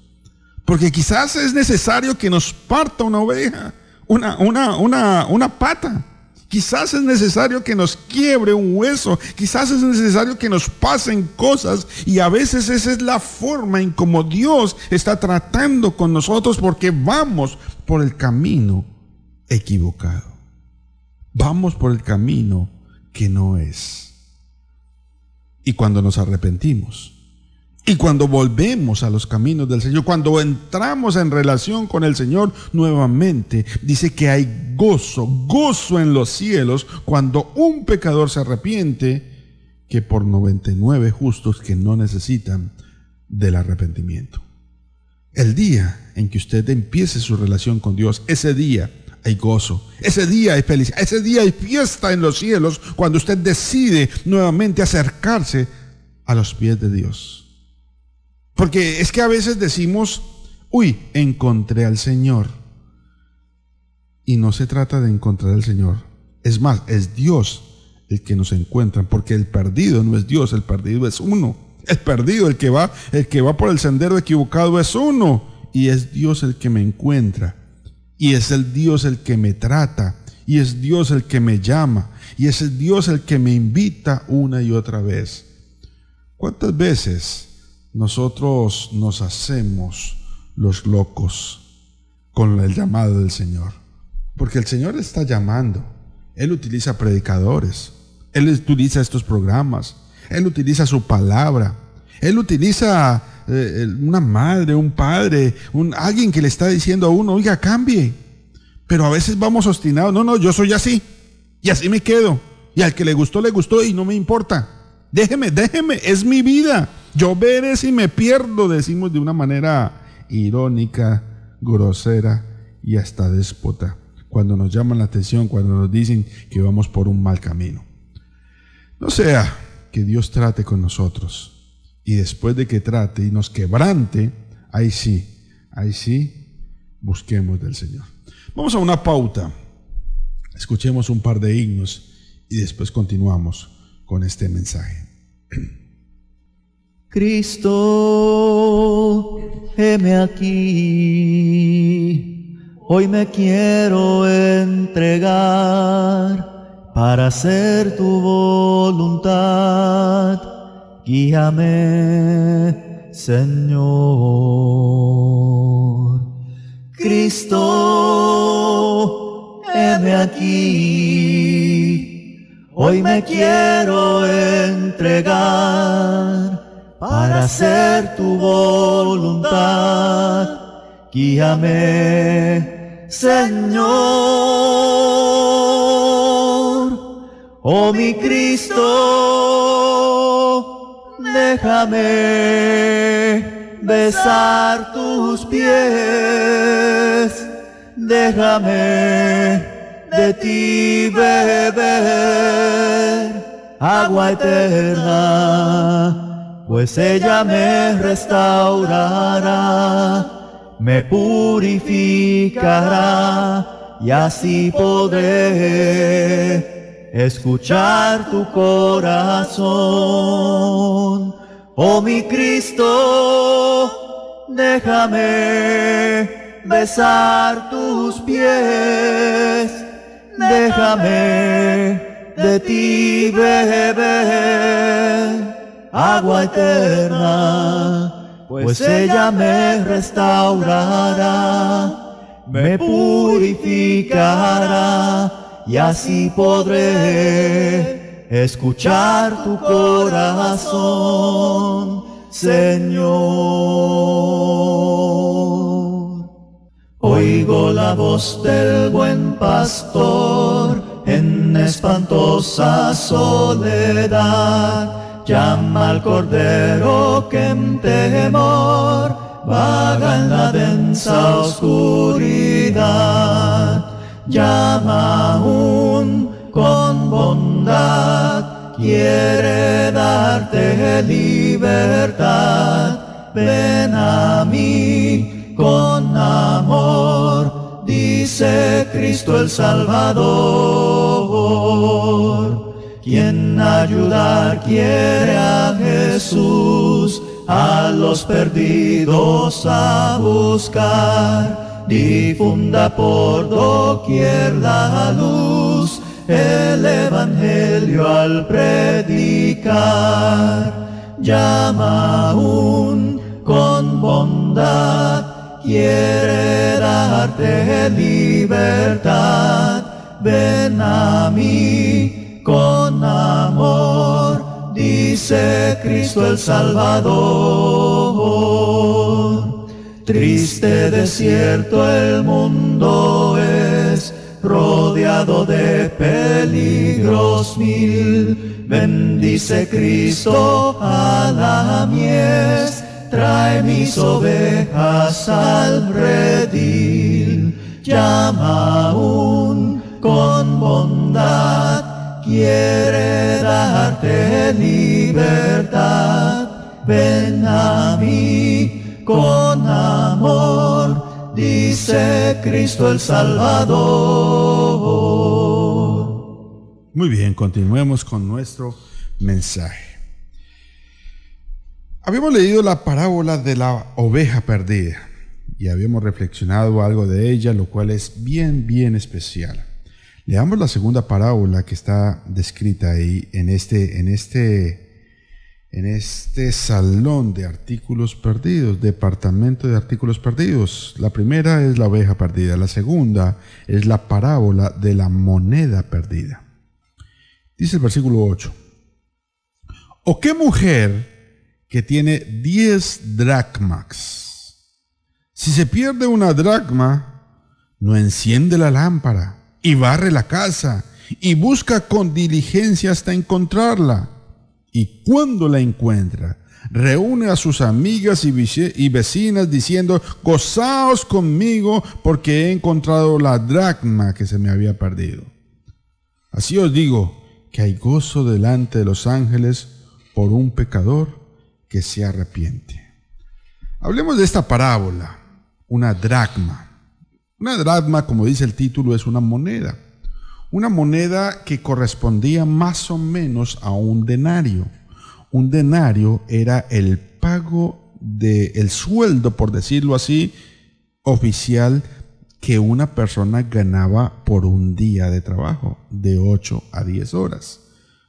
Porque quizás es necesario que nos parta una oveja, una, una, una, una pata. Quizás es necesario que nos quiebre un hueso. Quizás es necesario que nos pasen cosas. Y a veces esa es la forma en como Dios está tratando con nosotros porque vamos por el camino equivocado. Vamos por el camino que no es. Y cuando nos arrepentimos, y cuando volvemos a los caminos del Señor, cuando entramos en relación con el Señor nuevamente, dice que hay gozo, gozo en los cielos cuando un pecador se arrepiente, que por 99 justos que no necesitan del arrepentimiento. El día en que usted empiece su relación con Dios, ese día hay gozo. Ese día hay felicidad. Ese día hay fiesta en los cielos cuando usted decide nuevamente acercarse a los pies de Dios. Porque es que a veces decimos, uy, encontré al Señor. Y no se trata de encontrar al Señor. Es más, es Dios el que nos encuentra, porque el perdido no es Dios, el perdido es uno. El perdido, el que va, el que va por el sendero equivocado es uno y es Dios el que me encuentra. Y es el Dios el que me trata. Y es Dios el que me llama. Y es el Dios el que me invita una y otra vez. ¿Cuántas veces nosotros nos hacemos los locos con el llamado del Señor? Porque el Señor está llamando. Él utiliza predicadores. Él utiliza estos programas. Él utiliza su palabra. Él utiliza eh, una madre, un padre, un, alguien que le está diciendo a uno, oiga, cambie. Pero a veces vamos obstinados, no, no, yo soy así. Y así me quedo. Y al que le gustó, le gustó y no me importa. Déjeme, déjeme, es mi vida. Yo veré si me pierdo, decimos de una manera irónica, grosera y hasta déspota. Cuando nos llaman la atención, cuando nos dicen que vamos por un mal camino. No sea que Dios trate con nosotros y después de que trate y nos quebrante, ahí sí, ahí sí, busquemos del Señor. Vamos a una pauta. Escuchemos un par de himnos y después continuamos con este mensaje. [CLEARS THROAT] Cristo, heme aquí. Hoy me quiero entregar para hacer tu voluntad guíame, Señor. Cristo, heme aquí. Hoy me quiero entregar para hacer tu voluntad. Guíame, Señor. Oh mi Cristo, déjame besar tus pies déjame de ti beber agua eterna, pues ella me restaurará, me purificará y así podré escuchar tu corazón. Oh mi Cristo, déjame besar tus pies, déjame de ti beber agua eterna, pues ella me restaurará, me purificará y así podré escuchar tu corazón, Señor. Oigo la voz del buen pastor en espantosa soledad. Llama al cordero que en temor vaga en la densa oscuridad. Llama aún con bondad, quiere darte libertad. Ven a mí con amor, dice Cristo el Salvador. Quien ayudar quiere a Jesús, a los perdidos a buscar, difunda por doquier la luz, el Evangelio al predicar, llama aún con bondad quiere darte libertad. Ven a mí con amor, dice Cristo el Salvador. Triste desierto el mundo de peligros mil. Bendice Cristo a la mies trae mis ovejas al redil, llama aún con bondad, quiere darte libertad, ven a mí con amor, dice Cristo el Salvador. Muy bien, continuemos con nuestro mensaje. Habíamos leído la parábola de la oveja perdida y habíamos reflexionado algo de ella, lo cual es bien, bien especial. Leamos la segunda parábola que está descrita ahí en este, en este, en este salón de artículos perdidos, departamento de artículos perdidos. La primera es la oveja perdida, la segunda es la parábola de la moneda perdida. Dice el versículo 8. ¿O qué mujer que tiene 10 dracmas. Si se pierde una dracma, no enciende la lámpara y barre la casa y busca con diligencia hasta encontrarla. Y cuando la encuentra, reúne a sus amigas y vecinas diciendo, gozaos conmigo porque he encontrado la dracma que se me había perdido. Así os digo que hay gozo delante de los ángeles por un pecador que se arrepiente. Hablemos de esta parábola, una dracma. Una dracma, como dice el título, es una moneda. Una moneda que correspondía más o menos a un denario. Un denario era el pago del el sueldo, por decirlo así, oficial que una persona ganaba por un día de trabajo, de 8 a 10 horas.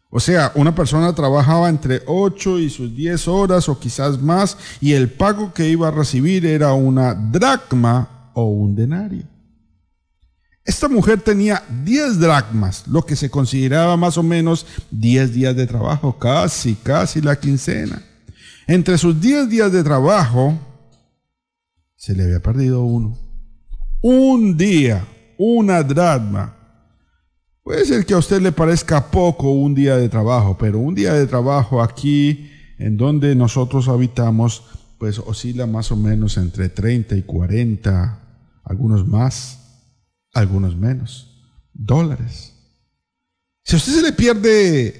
O sea, una persona trabajaba entre 8 y sus 10 horas o quizás más y el pago que iba a recibir era una dracma o un denario. Esta mujer tenía 10 dracmas, lo que se consideraba más o menos 10 días de trabajo, casi, casi la quincena. Entre sus 10 días de trabajo, se le había perdido uno. Un día, una dracma. Puede ser que a usted le parezca poco un día de trabajo, pero un día de trabajo aquí, en donde nosotros habitamos, pues oscila más o menos entre 30 y 40, algunos más algunos menos, dólares. Si a usted se le pierde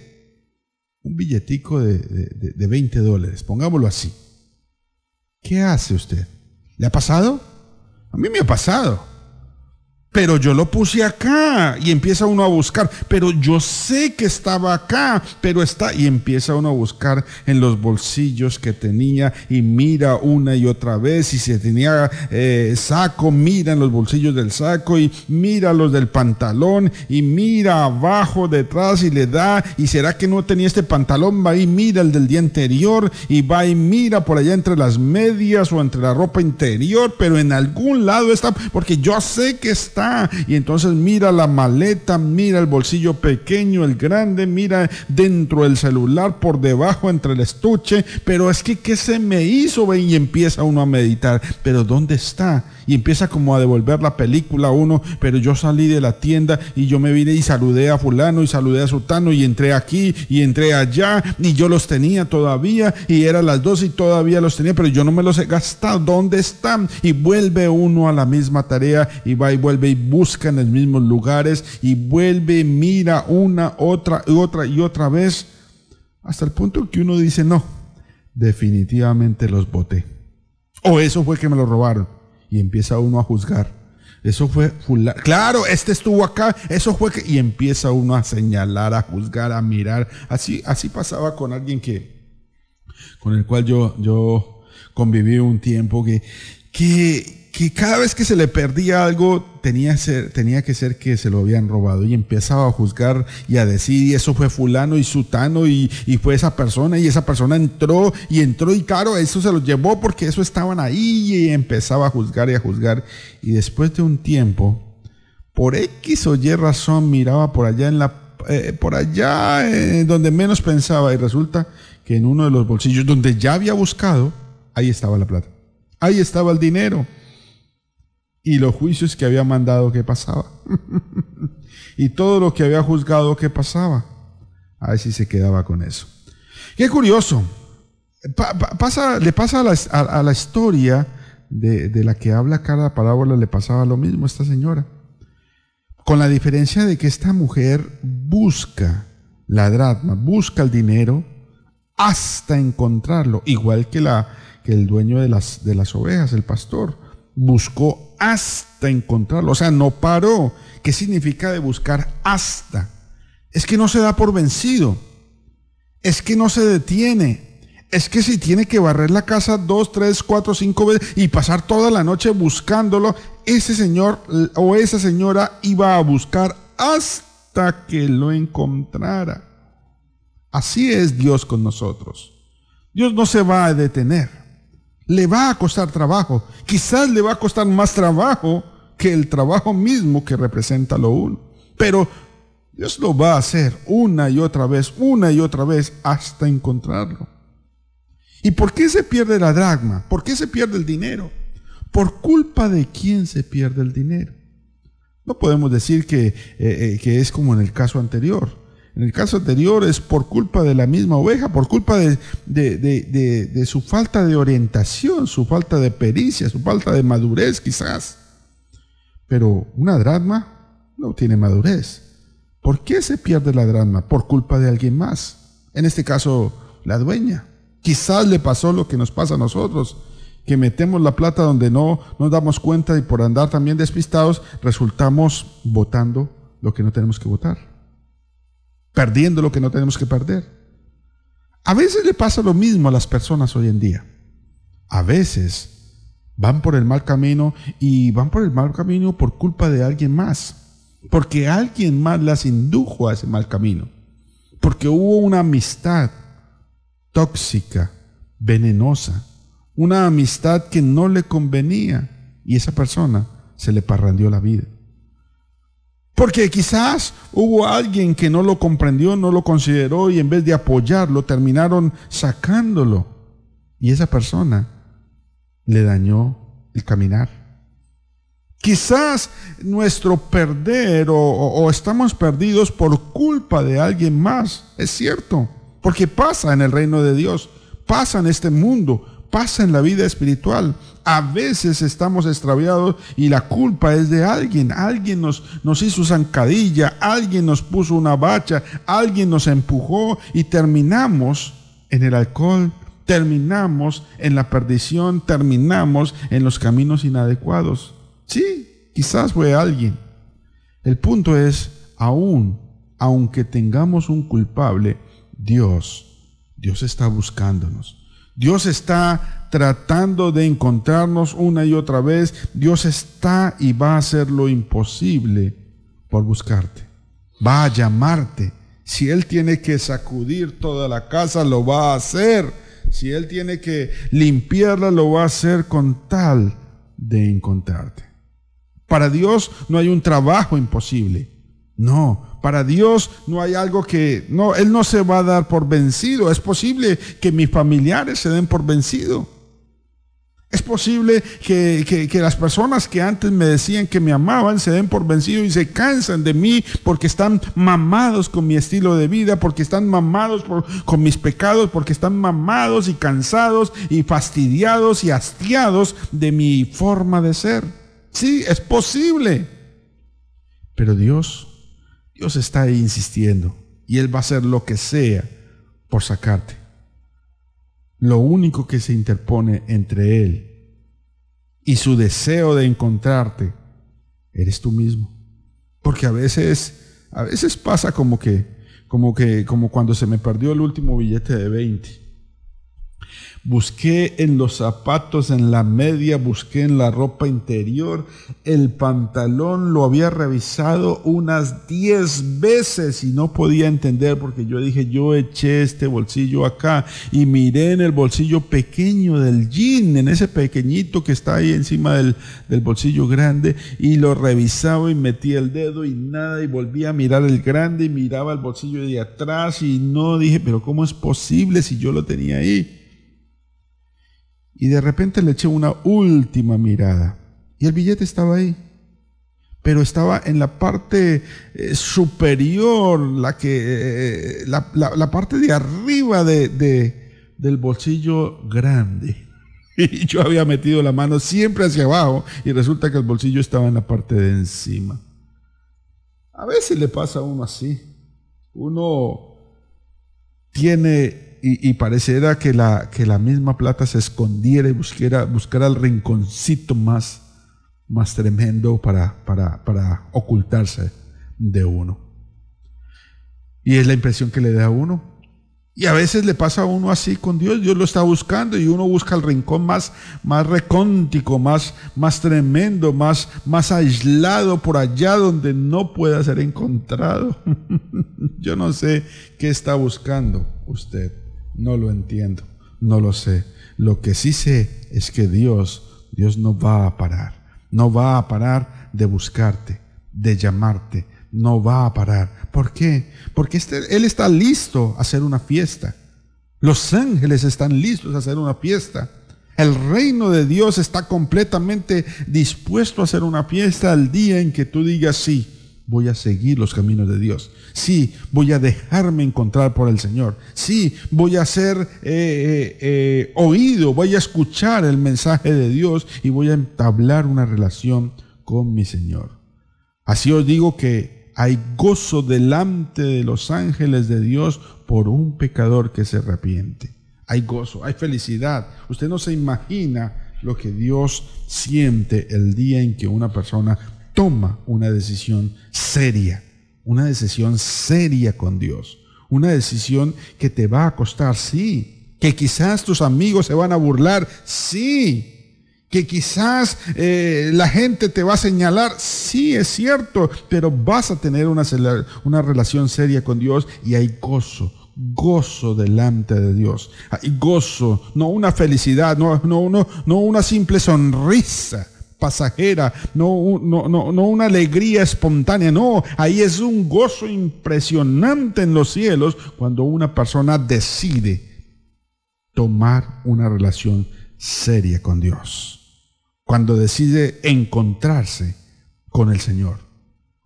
un billetico de, de, 20 dólares, pongámoslo así, ¿qué hace usted? ¿Le ha pasado? A mí me ha pasado pero yo lo puse acá y empieza uno a buscar, pero yo sé que estaba acá, pero está y empieza uno a buscar en los bolsillos que tenía y mira una y otra vez y si tenía eh, saco, mira en los bolsillos del saco y mira los del pantalón y mira abajo, detrás y le da y será que no tenía este pantalón, va y mira el del día anterior y va y mira por allá entre las medias o entre la ropa interior, pero en algún lado está, porque yo sé que está y entonces mira la maleta, mira el bolsillo pequeño, el grande, mira dentro del celular, por debajo, entre el estuche. Pero es que, ¿qué se me hizo? Y empieza uno a meditar. Pero ¿dónde está? Y empieza como a devolver la película a uno, pero yo salí de la tienda y yo me vine y saludé a fulano y saludé a sultano y entré aquí y entré allá y yo los tenía todavía y eran las dos y todavía los tenía, pero yo no me los he gastado. ¿Dónde están? Y vuelve uno a la misma tarea y va y vuelve y busca en los mismos lugares y vuelve, mira una, otra y otra y otra vez hasta el punto que uno dice, no, definitivamente los boté. O eso fue que me lo robaron y empieza uno a juzgar. Eso fue Claro, este estuvo acá, eso fue que y empieza uno a señalar, a juzgar, a mirar. Así así pasaba con alguien que con el cual yo yo conviví un tiempo que que que cada vez que se le perdía algo tenía, que ser que se lo habían robado. Y empezaba a juzgar y a decir, y eso fue fulano y sutano y, y fue esa persona y esa persona entró y entró y claro, eso se lo llevó porque eso estaban ahí y empezaba a juzgar y a juzgar. Y después de un tiempo, por X o Y razón miraba por allá en la, eh, por allá eh, donde menos pensaba y resulta que en uno de los bolsillos donde ya había buscado, ahí estaba la plata, ahí estaba el dinero y los juicios que había mandado que pasaba. [LAUGHS] y todo lo que había juzgado que pasaba. A ver si se quedaba con eso. Qué curioso. pasa, le pasa a la, historia de, de, la que habla cada parábola, le pasaba lo mismo a esta señora. Con la diferencia de que esta mujer busca la dracma, busca el dinero hasta encontrarlo, igual que, la, que el dueño de las, de las ovejas, el pastor buscó hasta encontrarlo. O sea, no paró. ¿Qué significa de buscar hasta? Es que no se da por vencido. Es que no se detiene. Es que si tiene que barrer la casa dos, tres, cuatro, cinco veces y pasar toda la noche buscándolo, ese señor o esa señora iba a buscar hasta que lo encontrara. Así es Dios con nosotros. Dios no se va a detener le va a costar trabajo. Quizás le va a costar más trabajo que el trabajo mismo que representa lo uno. Pero Dios lo va a hacer una y otra vez, una y otra vez, hasta encontrarlo. ¿Y por qué se pierde la dragma? ¿Por qué se pierde el dinero? ¿Por culpa de quién se pierde el dinero? No podemos decir que, eh, eh, que es como en el caso anterior. En el caso anterior es por culpa de la misma oveja, por culpa de, su falta de orientación, su falta de pericia, su falta de madurez quizás. Pero una drama no tiene madurez. ¿Por qué se pierde la drama? Por culpa de alguien más. En este caso, la dueña. Quizás le pasó lo que nos pasa a nosotros, que metemos la plata donde no nos damos cuenta y por andar también despistados resultamos votando lo que no tenemos que votar perdiendo lo que no tenemos que perder. A veces le pasa lo mismo a las personas hoy en día. A veces van por el mal camino y van por el mal camino por culpa de alguien más. Porque alguien más las indujo a ese mal camino. Porque hubo una amistad tóxica, venenosa. Una amistad que no le convenía y esa persona se le parrandió la vida. Porque quizás hubo alguien que no lo comprendió, no lo consideró y en vez de apoyarlo terminaron sacándolo. Y esa persona le dañó el caminar. Quizás nuestro perder o, estamos perdidos por culpa de alguien más. Es cierto, porque pasa en el reino de Dios, pasa en este mundo, pasa en la vida espiritual. A veces estamos extraviados y la culpa es de alguien. Alguien nos, hizo zancadilla, alguien nos puso una bacha, alguien nos empujó y terminamos en el alcohol, terminamos en la perdición, terminamos en los caminos inadecuados. Sí, quizás fue alguien. El punto es, aún, aunque tengamos un culpable, Dios, Dios está buscándonos. Dios está tratando de encontrarnos una y otra vez. Dios está y va a hacer lo imposible por buscarte. Va a llamarte. Si Él tiene que sacudir toda la casa, lo va a hacer. Si Él tiene que limpiarla, lo va a hacer con tal de encontrarte. Para Dios no hay un trabajo imposible. No, para Dios no hay algo que, no, Él no se va a dar por vencido. Es posible que mis familiares se den por vencido. Es posible que, las personas que antes me decían que me amaban se den por vencido y se cansan de mí porque están mamados con mi estilo de vida, porque están mamados con mis pecados, porque están mamados y cansados y fastidiados y hastiados de mi forma de ser. Sí, es posible. Pero Dios, Dios está insistiendo y Él va a hacer lo que sea por sacarte. Lo único que se interpone entre Él y su deseo de encontrarte eres tú mismo. Porque a veces, a veces pasa como que, como que, como cuando se me perdió el último billete de 20. Busqué en los zapatos, en la media, busqué en la ropa interior. El pantalón lo había revisado unas 10 veces y no podía entender porque yo dije, yo eché este bolsillo acá y miré en el bolsillo pequeño del jean, en ese pequeñito que está ahí encima del, del bolsillo grande y lo revisaba y metía el dedo y nada y volvía a mirar el grande y miraba el bolsillo de atrás y no dije, pero ¿cómo es posible si yo lo tenía ahí? Y de repente le eché una última mirada. Y el billete estaba ahí. Pero estaba en la parte eh, superior, la, que, eh, la, parte de arriba de, del bolsillo grande. [LAUGHS] Y yo había metido la mano siempre hacia abajo y resulta que el bolsillo estaba en la parte de encima. A veces le pasa a uno así. Uno tiene y, pareciera que la, que la misma plata se escondiera y buscara, buscara el rinconcito más, más tremendo para, para, para ocultarse de uno. Y es la impresión que le da a uno. Y a veces le pasa a uno así con Dios, Dios lo está buscando y uno busca el rincón más, más recóntico, más, más tremendo, más, más aislado por allá donde no pueda ser encontrado. [LAUGHS] Yo no sé qué está buscando usted. No lo entiendo, no lo sé. Lo que sí sé es que Dios, Dios no va a parar. No va a parar de buscarte, de llamarte. No va a parar. ¿Por qué? Porque este, Él está listo a hacer una fiesta. Los ángeles están listos a hacer una fiesta. El reino de Dios está completamente dispuesto a hacer una fiesta el día en que tú digas sí voy a seguir los caminos de Dios. Sí, voy a dejarme encontrar por el Señor. Sí, voy a ser eh, eh, eh, oído, voy a escuchar el mensaje de Dios y voy a entablar una relación con mi Señor. Así os digo que hay gozo delante de los ángeles de Dios por un pecador que se arrepiente. Hay gozo, hay felicidad. Usted no se imagina lo que Dios siente el día en que una persona toma una decisión seria, una decisión seria con Dios, una decisión que te va a costar, sí, que quizás tus amigos se van a burlar, sí, que quizás eh, la gente te va a señalar, sí, es cierto, pero vas a tener una, una relación seria con Dios y hay gozo, gozo delante de Dios. Hay gozo, no una felicidad, no, no, no, no una simple sonrisa pasajera, no, no, no, no una alegría espontánea, no, ahí es un gozo impresionante en los cielos cuando una persona decide tomar una relación seria con Dios, cuando decide encontrarse con el Señor,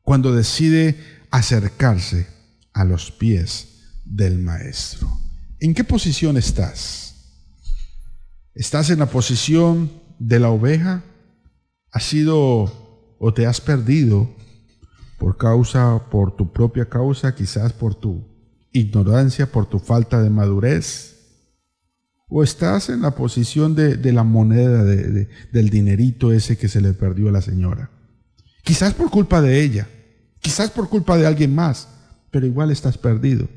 cuando decide acercarse a los pies del Maestro. ¿En qué posición estás? ¿Estás en la posición de la oveja? ¿Has sido o te has perdido por causa, por tu propia causa, quizás por tu ignorancia, por tu falta de madurez? ¿O estás en la posición de, la moneda, del dinerito ese que se le perdió a la señora? Quizás por culpa de ella, quizás por culpa de alguien más, pero igual estás perdido.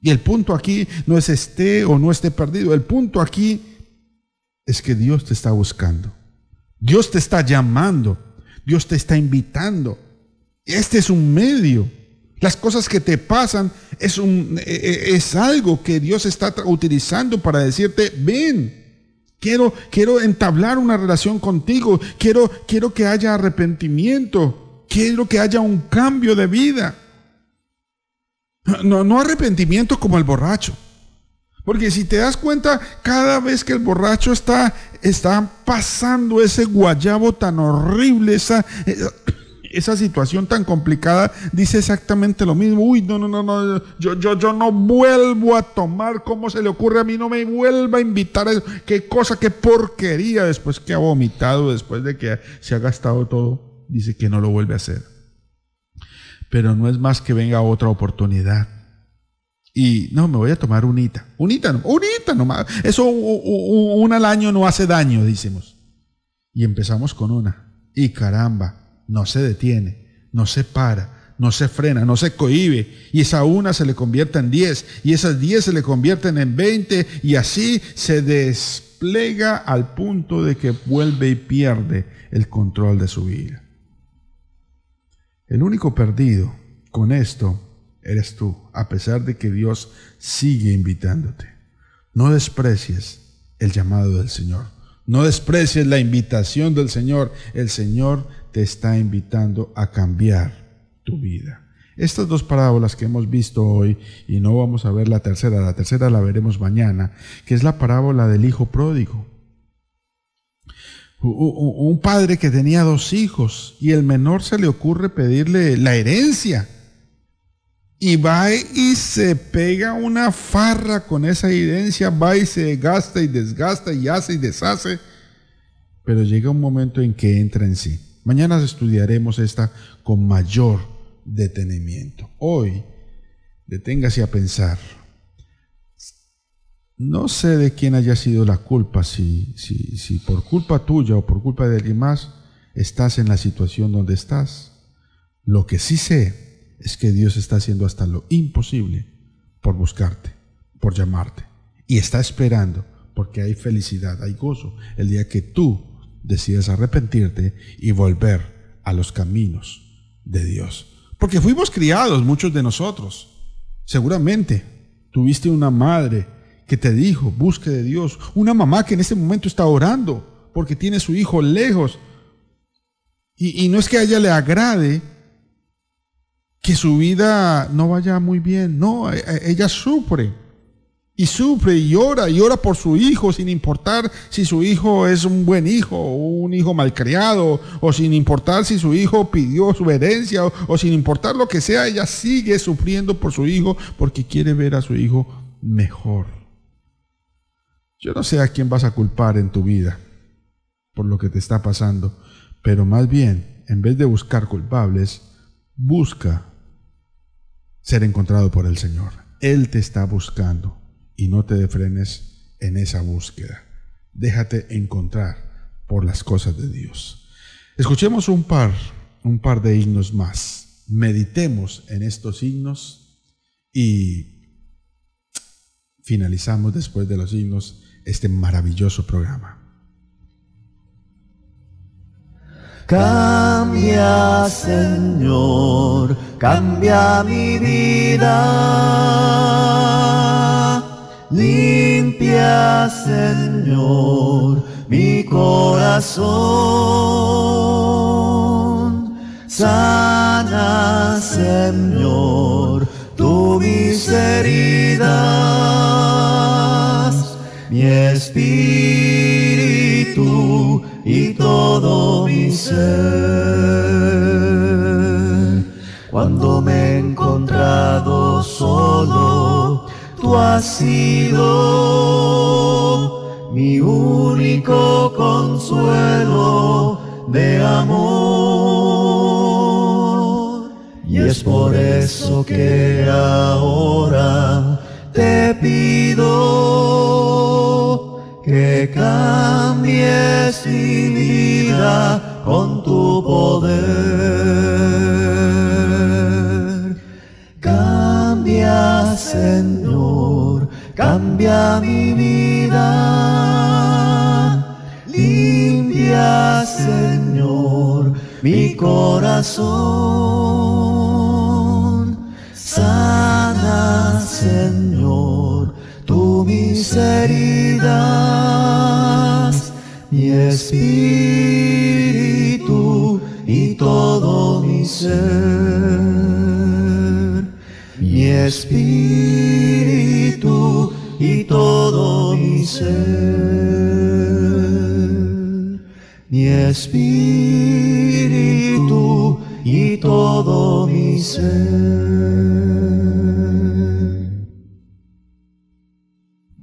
Y el punto aquí no es esté o no esté perdido, el punto aquí es que Dios te está buscando. Dios te está llamando, Dios te está invitando. Este es un medio. Las cosas que te pasan es, un, e, e, es algo que Dios está utilizando para decirte, ven, quiero, quiero entablar una relación contigo, quiero, quiero que haya arrepentimiento, quiero que haya un cambio de vida. No, no arrepentimiento como el borracho. Porque si te das cuenta, cada vez que el borracho está, pasando ese guayabo tan horrible, esa, esa situación tan complicada, dice exactamente lo mismo. Uy, no, no, no, no, yo, yo, yo no vuelvo a tomar, ¿cómo se le ocurre a mí? No me vuelva a invitar a eso. Qué cosa, qué porquería, después que ha vomitado, después de que se ha gastado todo, dice que no lo vuelve a hacer. Pero no es más que venga otra oportunidad y no, me voy a tomar unita. Unita, unita nomás. Eso una al año no hace daño, decimos. Y empezamos con una. Y caramba, no se detiene, no se para, no se frena, no se cohibe. Y esa una se le convierte en diez. Y esas diez se le convierten en veinte. Y así se desplega al punto de que vuelve y pierde el control de su vida. El único perdido con esto eres tú, a pesar de que Dios sigue invitándote. No desprecies el llamado del Señor. No desprecies la invitación del Señor. El Señor te está invitando a cambiar tu vida. Estas dos parábolas que hemos visto hoy, y no vamos a ver la tercera, la tercera la veremos mañana, que es la parábola del hijo pródigo. Un padre que tenía dos hijos y el menor se le ocurre pedirle la herencia. Y va y se pega una farra con esa evidencia, va y se gasta y desgasta y hace y deshace. Pero llega un momento en que entra en sí. Mañana estudiaremos esta con mayor detenimiento. Hoy, deténgase a pensar. No sé de quién haya sido la culpa, si, si, si por culpa tuya o por culpa de alguien más estás en la situación donde estás. Lo que sí sé es que Dios está haciendo hasta lo imposible por buscarte, por llamarte. Y está esperando porque hay felicidad, hay gozo el día que tú decides arrepentirte y volver a los caminos de Dios. Porque fuimos criados, muchos de nosotros. Seguramente tuviste una madre que te dijo, busque de Dios. Una mamá que en ese momento está orando porque tiene su hijo lejos. Y, y no es que a ella le agrade que su vida no vaya muy bien. No, e, e, ella sufre. Y sufre y llora y ora por su hijo sin importar si su hijo es un buen hijo o un hijo malcriado o sin importar si su hijo pidió su herencia o sin importar lo que sea, ella sigue sufriendo por su hijo porque quiere ver a su hijo mejor. Yo no sé a quién vas a culpar en tu vida por lo que te está pasando, pero más bien, en vez de buscar culpables, busca ser encontrado por el Señor. Él te está buscando y no te defrenes en esa búsqueda. Déjate encontrar por las cosas de Dios. Escuchemos un par, un par de himnos más. Meditemos en estos himnos y finalizamos después de los himnos este maravilloso programa. Cambia, Señor, cambia mi vida. Limpia, Señor, mi corazón. Sana, Señor, tu mis heridas, mi espíritu y todo mi ser. Cuando me he encontrado solo, tú has sido mi único consuelo de amor. Y es por eso que ahora te pido que cambies mi vida con tu poder. Cambia, Señor, cambia mi vida. Limpia, Señor, mi corazón. Sana, Señor, heridas, mi espíritu y todo mi ser. Mi espíritu y todo mi ser. Mi espíritu y todo mi ser.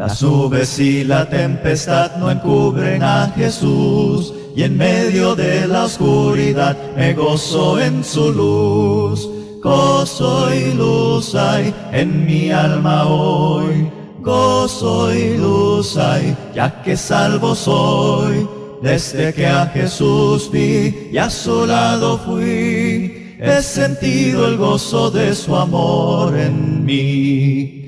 Las nubes y la tempestad no encubren a Jesús, y en medio de la oscuridad me gozo en su luz. Gozo y luz hay en mi alma hoy, gozo y luz hay, ya que salvo soy. Desde que a Jesús vi y a su lado fui, he sentido el gozo de su amor en mí.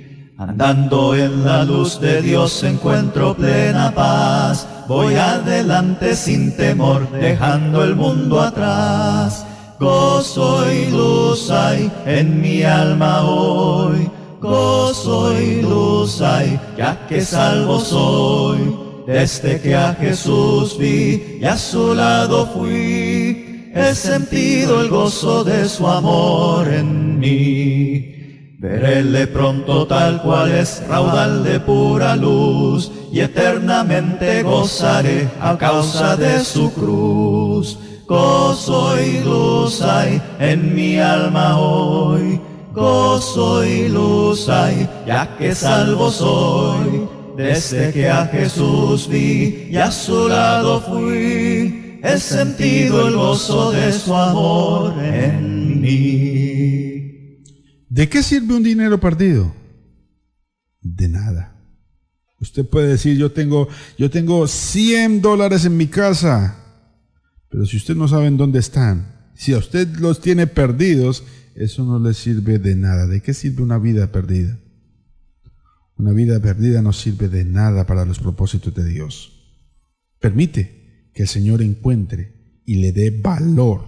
Andando en la luz de Dios encuentro plena paz. Voy adelante sin temor, dejando el mundo atrás. Gozo y luz hay en mi alma hoy. Gozo y luz hay, ya que salvo soy. Desde que a Jesús vi y a su lado fui, he sentido el gozo de su amor en mí. Veréle pronto tal cual es raudal de pura luz y eternamente gozaré a causa de su cruz. Gozo y luz hay en mi alma hoy, gozo y luz hay, ya que salvo soy. Desde que a Jesús vi y a su lado fui, he sentido el gozo de su amor en mí. ¿De qué sirve un dinero perdido? De nada. Usted puede decir, yo tengo, yo tengo 100 dólares en mi casa, pero si usted no sabe en dónde están, si a usted los tiene perdidos, eso no le sirve de nada. ¿De qué sirve una vida perdida? Una vida perdida no sirve de nada para los propósitos de Dios. Permite que el Señor encuentre y le dé valor,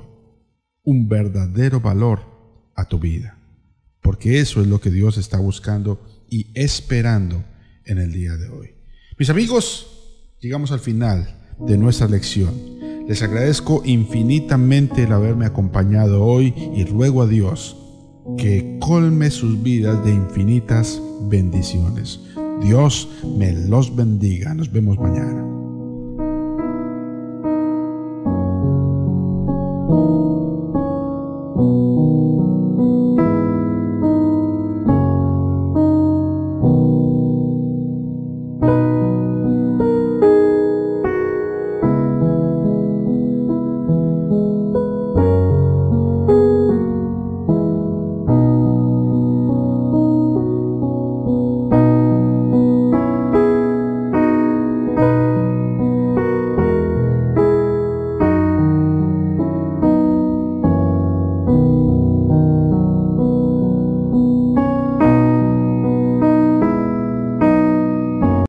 un verdadero valor a tu vida porque eso es lo que Dios está buscando y esperando en el día de hoy. Mis amigos, llegamos al final de nuestra lección. Les agradezco infinitamente el haberme acompañado hoy y ruego a Dios que colme sus vidas de infinitas bendiciones. Dios me los bendiga. Nos vemos mañana.